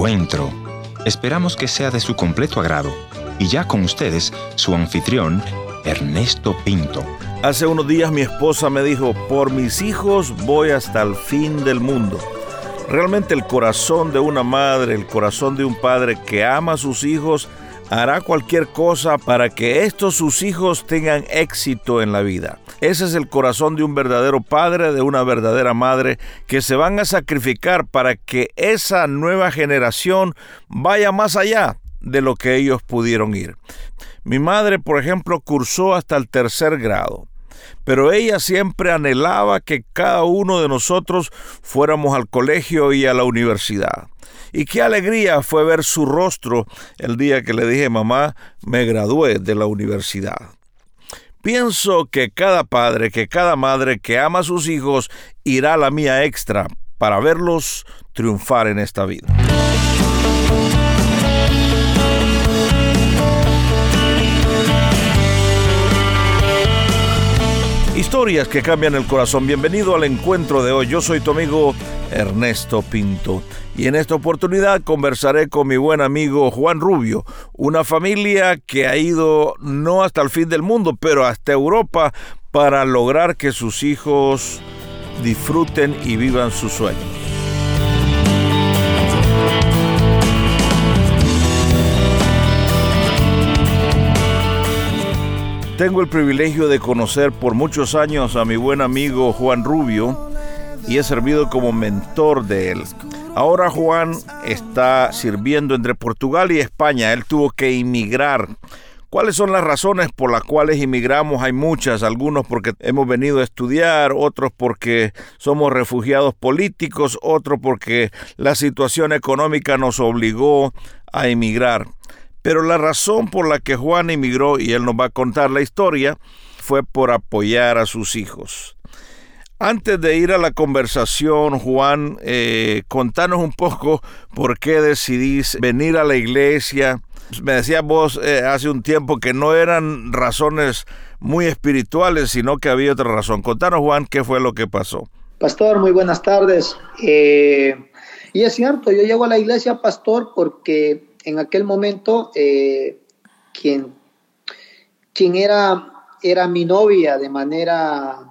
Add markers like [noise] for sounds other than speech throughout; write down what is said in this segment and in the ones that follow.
encuentro. Esperamos que sea de su completo agrado. Y ya con ustedes, su anfitrión, Ernesto Pinto. Hace unos días mi esposa me dijo, por mis hijos voy hasta el fin del mundo. Realmente el corazón de una madre, el corazón de un padre que ama a sus hijos, hará cualquier cosa para que estos sus hijos tengan éxito en la vida. Ese es el corazón de un verdadero padre, de una verdadera madre, que se van a sacrificar para que esa nueva generación vaya más allá de lo que ellos pudieron ir. Mi madre, por ejemplo, cursó hasta el tercer grado, pero ella siempre anhelaba que cada uno de nosotros fuéramos al colegio y a la universidad. Y qué alegría fue ver su rostro el día que le dije, mamá, me gradué de la universidad. Pienso que cada padre, que cada madre que ama a sus hijos irá a la mía extra para verlos triunfar en esta vida. Historias que cambian el corazón. Bienvenido al encuentro de hoy. Yo soy tu amigo Ernesto Pinto y en esta oportunidad conversaré con mi buen amigo Juan Rubio, una familia que ha ido no hasta el fin del mundo, pero hasta Europa para lograr que sus hijos disfruten y vivan sus sueños. Tengo el privilegio de conocer por muchos años a mi buen amigo Juan Rubio y he servido como mentor de él. Ahora Juan está sirviendo entre Portugal y España. Él tuvo que emigrar. ¿Cuáles son las razones por las cuales inmigramos? Hay muchas, algunos porque hemos venido a estudiar, otros porque somos refugiados políticos, otros porque la situación económica nos obligó a emigrar. Pero la razón por la que Juan emigró, y él nos va a contar la historia, fue por apoyar a sus hijos. Antes de ir a la conversación, Juan, eh, contanos un poco por qué decidís venir a la iglesia. Me decías vos eh, hace un tiempo que no eran razones muy espirituales, sino que había otra razón. Contanos, Juan, qué fue lo que pasó. Pastor, muy buenas tardes. Eh, y es cierto, yo llego a la iglesia, pastor, porque en aquel momento quien, quien era, era mi novia de manera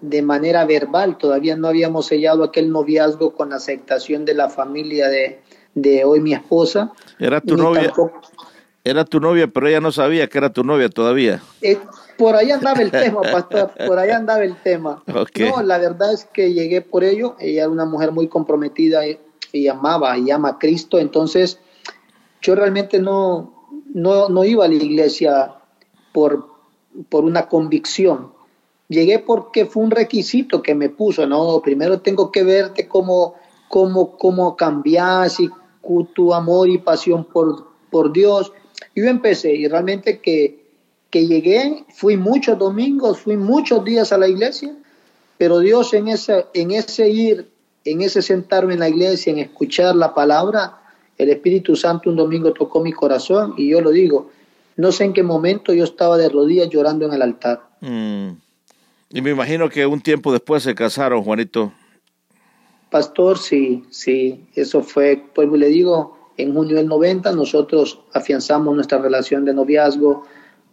de manera verbal, todavía no habíamos sellado aquel noviazgo con aceptación de la familia de, de hoy mi esposa. Era tu novia. Era tu novia, pero ella no sabía que era tu novia todavía. Eh, por ahí andaba el tema, [laughs] pastor, por ahí andaba el tema. No, la verdad es que llegué por ello. Ella era una mujer muy comprometida y, y, amaba y ama a Cristo. Entonces, yo realmente no, no, no iba a la iglesia por, por una convicción Llegué porque fue un requisito que me puso, ¿no? Primero tengo que verte cómo, cómo, cómo cambias y tu amor y pasión por, por Dios. Yo empecé y realmente que, que llegué, fui muchos domingos, fui muchos días a la iglesia, pero Dios en ese, en ese ir, en ese sentarme en la iglesia, en escuchar la palabra, el Espíritu Santo un domingo tocó mi corazón y yo lo digo, no sé en qué momento yo estaba de rodillas llorando en el altar. Mm. Y me imagino que un tiempo después se casaron, Juanito. Pastor, sí, sí, eso fue, pues le digo, en junio del 90 nosotros afianzamos nuestra relación de noviazgo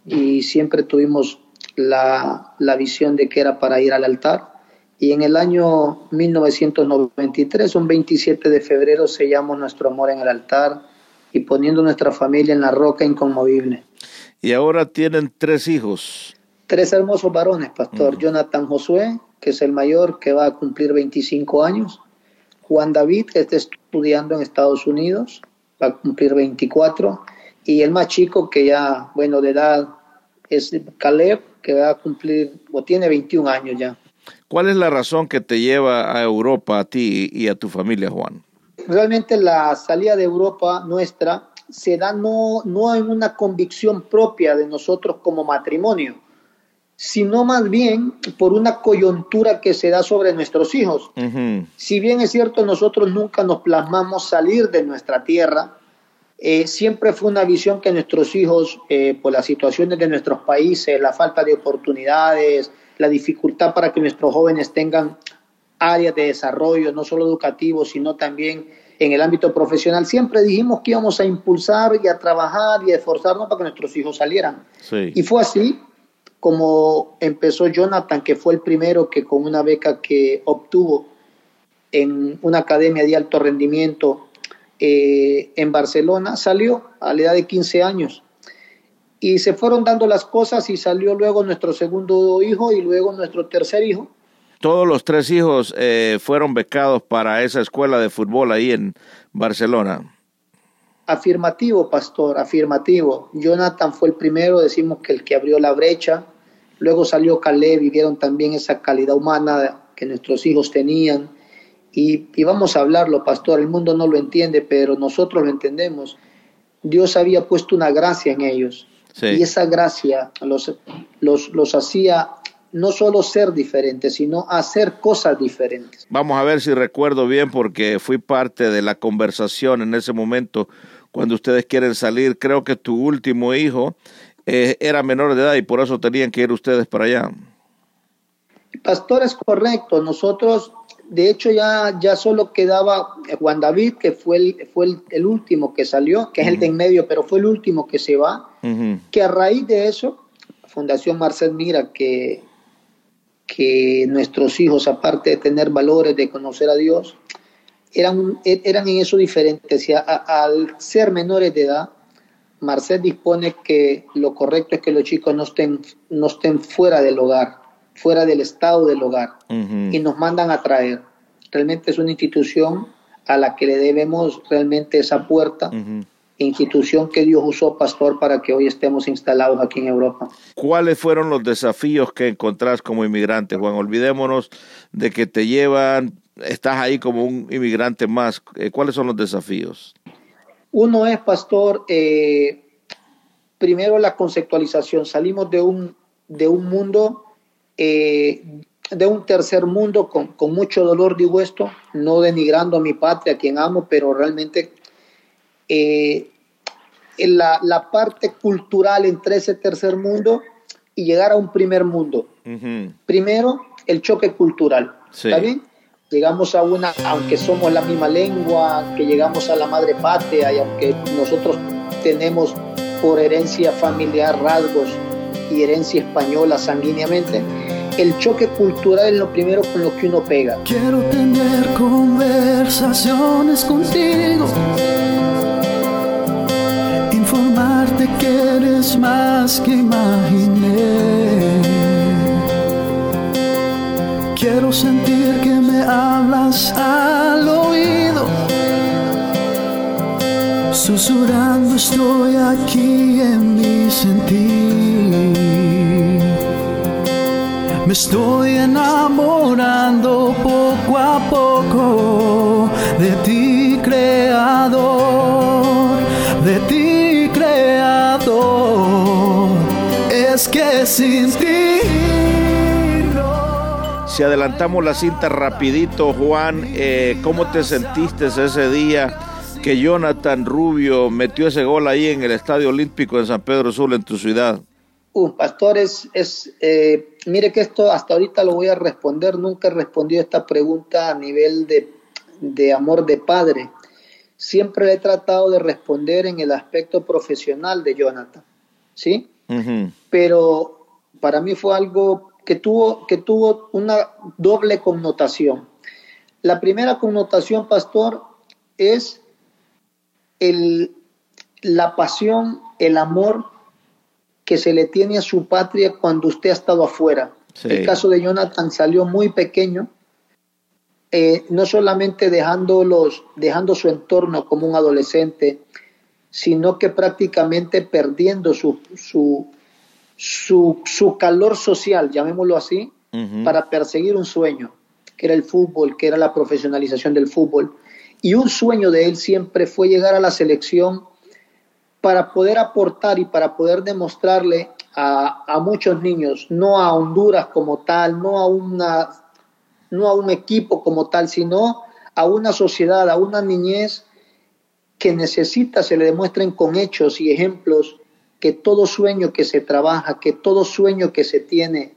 y siempre tuvimos la, la visión de que era para ir al altar. Y en el año 1993, un 27 de febrero, sellamos nuestro amor en el altar y poniendo nuestra familia en la roca inconmovible. Y ahora tienen tres hijos tres hermosos varones, pastor. Jonathan Josué, que es el mayor, que va a cumplir 25 años. Juan David, que está estudiando en Estados Unidos, va a cumplir 24. Y el más chico, que ya, bueno, de edad, es Caleb, que va a cumplir, o tiene 21 años ya. ¿Cuál es la razón que te lleva a Europa, a ti y a tu familia, Juan? Realmente la salida de Europa nuestra se da no, no en una convicción propia de nosotros como matrimonio, sino más bien por una coyuntura que se da sobre nuestros hijos. Si bien es cierto, nosotros nunca nos plasmamos salir de nuestra tierra, eh, siempre fue una visión que nuestros hijos, eh, por las situaciones de nuestros países, la falta de oportunidades, la dificultad para que nuestros jóvenes tengan áreas de desarrollo, no solo educativos, sino también en el ámbito profesional. Siempre dijimos que íbamos a impulsar y a trabajar y a esforzarnos para que nuestros hijos salieran. Y fue así como empezó Jonathan, que fue el primero que con una beca que obtuvo en una academia de alto rendimiento eh, en Barcelona, salió a la edad de 15 años. Y se fueron dando las cosas y salió luego nuestro segundo hijo y luego nuestro tercer hijo. Todos los tres hijos eh, fueron becados para esa escuela de fútbol ahí en Barcelona. Afirmativo, pastor, afirmativo. Jonathan fue el primero, decimos que el que abrió la brecha. Luego salió Caleb y vieron también esa calidad humana que nuestros hijos tenían. Y, y, vamos a hablarlo, pastor, el mundo no lo entiende, pero nosotros lo entendemos. Dios había puesto una gracia en ellos. Y esa gracia los, los, los hacía no solo ser diferentes, sino hacer cosas diferentes. Vamos a ver si recuerdo bien porque fui parte de la conversación en ese momento cuando ustedes quieren salir. Creo que tu último hijo eh, era menor de edad y por eso tenían que ir ustedes para allá. Pastor, es correcto. Nosotros, de hecho, ya, ya solo quedaba Juan David, que fue el, fue el, último que salió, que es el de en medio, pero fue el último que se va. Que a raíz de eso, Fundación Marcel Mira, que que nuestros hijos, aparte de tener valores, de conocer a Dios, eran, eran en eso diferentes. Y al ser menores de edad, Marcel dispone que lo correcto es que los chicos no estén, no estén fuera del hogar, fuera del estado del hogar, y nos mandan a traer. Realmente es una institución a la que le debemos realmente esa puerta institución que Dios usó, pastor, para que hoy estemos instalados aquí en Europa. ¿Cuáles fueron los desafíos que encontrás como inmigrante, Juan? Olvidémonos de que te llevan, estás ahí como un inmigrante más. Eh, ¿Cuáles son los desafíos? Uno es, pastor, eh, primero la conceptualización. Salimos de un, de un mundo, eh, de un tercer mundo con, con mucho dolor, digo esto, no denigrando a mi patria, a quien amo, pero realmente eh, la, la, parte cultural entre ese tercer mundo y llegar a un primer mundo. Primero, el choque cultural. ¿Está bien? Llegamos a una, aunque somos la misma lengua, que llegamos a la madre patria y aunque nosotros tenemos por herencia familiar rasgos y herencia española sanguíneamente, el choque cultural es lo primero con lo que uno pega. Quiero tener conversaciones contigo informarte que eres más que imaginé. Quiero sentir que me hablas al oído. Susurrando estoy aquí en mi sentir. Me estoy enamorando poco a poco de ti, creador, de ti es que sin ti. Si adelantamos la cinta rapidito, Juan, eh, ¿cómo te sentiste ese día que Jonathan Rubio metió ese gol ahí en el Estadio Olímpico de San Pedro Sula en tu ciudad? Uh, pastor, es, eh, mire que esto hasta ahorita lo voy a responder, nunca he respondido esta pregunta a nivel de, de amor de padre. Siempre he tratado de responder en el aspecto profesional de Jonathan, ¿sí? Pero para mí fue algo que tuvo, que tuvo una doble connotación. La primera connotación, pastor, es el, la pasión, el amor que se le tiene a su patria cuando usted ha estado afuera. El caso de Jonathan salió muy pequeño, eh, no solamente dejando, los, dejando su entorno como un adolescente, sino que prácticamente perdiendo su, su, su, calor social, llamémoslo así, para perseguir un sueño, que era el fútbol, que era la profesionalización del fútbol. Y un sueño de él siempre fue llegar a la selección para poder aportar y para poder demostrarle a, a muchos niños, no a Honduras como tal, no a, una, no a un equipo como tal, sino a una sociedad, a una niñez que necesita se le demuestren con hechos y ejemplos que todo sueño que se trabaja, que todo sueño que se tiene,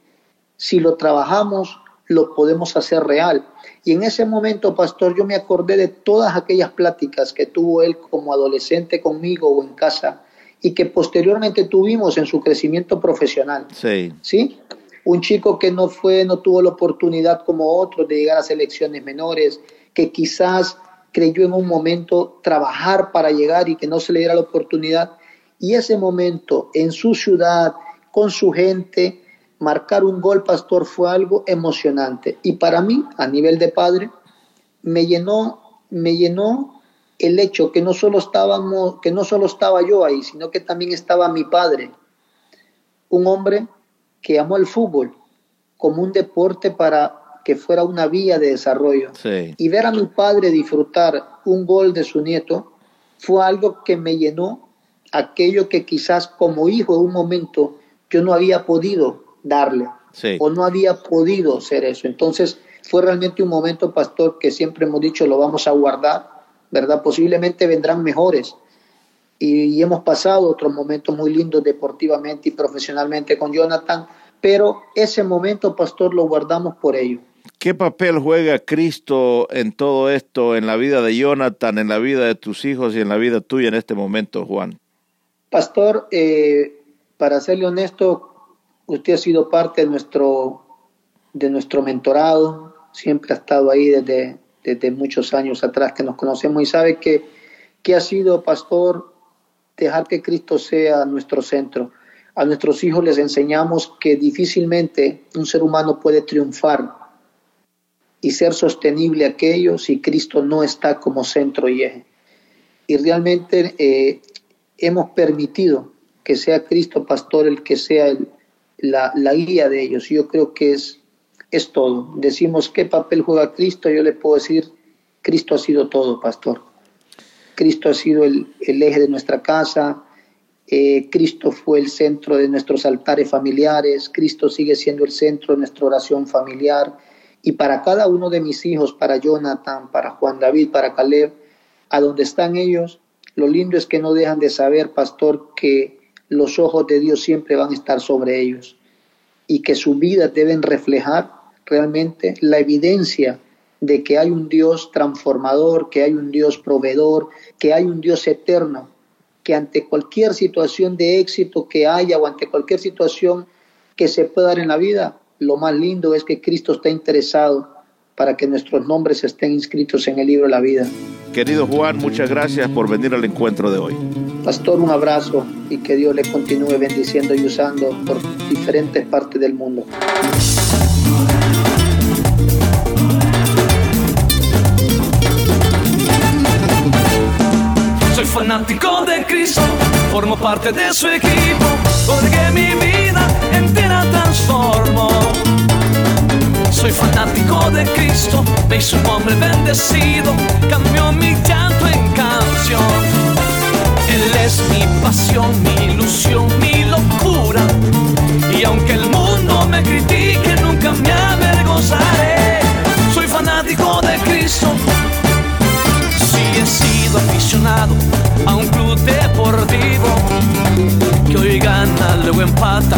si lo trabajamos, lo podemos hacer real. Y en ese momento, pastor, yo me acordé de todas aquellas pláticas que tuvo él como adolescente conmigo o en casa y que posteriormente tuvimos en su crecimiento profesional. Sí. ¿Sí? Un chico que no fue, no tuvo la oportunidad como otros de llegar a selecciones menores, que quizás creyó en un momento trabajar para llegar y que no se le diera la oportunidad. Y ese momento en su ciudad, con su gente, marcar un gol, pastor, fue algo emocionante. Y para mí, a nivel de padre, me llenó, me llenó el hecho que no solo estábamos, que no solo estaba yo ahí, sino que también estaba mi padre, un hombre que amó el fútbol como un deporte para que fuera una vía de desarrollo. Y ver a mi padre disfrutar un gol de su nieto fue algo que me llenó aquello que quizás como hijo en un momento yo no había podido darle o no había podido ser eso. Entonces fue realmente un momento, pastor, que siempre hemos dicho lo vamos a guardar, ¿verdad? Posiblemente vendrán mejores. Y, hemos pasado otros momentos muy lindos deportivamente y profesionalmente con Jonathan, pero ese momento, pastor, lo guardamos por ello. ¿Qué papel juega Cristo en todo esto, en la vida de Jonathan, en la vida de tus hijos y en la vida tuya en este momento, Juan? Pastor, eh, para serle honesto, Usted ha sido parte de nuestro, de nuestro mentorado, siempre ha estado ahí desde, desde muchos años atrás que nos conocemos y sabe que, que ha sido, pastor, dejar que Cristo sea nuestro centro. A nuestros hijos les enseñamos que difícilmente un ser humano puede triunfar y ser sostenible aquello si Cristo no está como centro y eje. Y realmente eh, hemos permitido que sea Cristo, pastor, el que sea el, la, guía de ellos. Yo creo que es, es todo. Decimos qué papel juega Cristo, yo le puedo decir, Cristo ha sido todo, pastor. Cristo ha sido el, eje de nuestra casa, eh, Cristo fue el centro de nuestros altares familiares, Cristo sigue siendo el centro de nuestra oración familiar. Y para cada uno de mis hijos, para Jonathan, para Juan David, para Caleb, a donde están ellos, lo lindo es que no dejan de saber, pastor, que los ojos de Dios siempre van a estar sobre ellos y que su vida deben reflejar realmente la evidencia de que hay un Dios transformador, que hay un Dios proveedor, que hay un Dios eterno, que ante cualquier situación de éxito que haya o ante cualquier situación que se pueda dar en la vida, lo más lindo es que Cristo está interesado para que nuestros nombres estén inscritos en el libro de la vida. Querido Juan, muchas gracias por venir al encuentro de hoy. Pastor, un abrazo y que Dios le continúe bendiciendo y usando por diferentes partes del mundo. Soy fanático de Cristo, formo parte de su equipo, porque mi vida de Cristo, me hizo un hombre bendecido, cambió mi llanto en canción. Él es mi pasión, mi ilusión, mi locura. Y aunque el mundo me critique, nunca me avergonzaré. Soy fanático de Cristo. Si he sido aficionado a un club deportivo que hoy gana, luego empata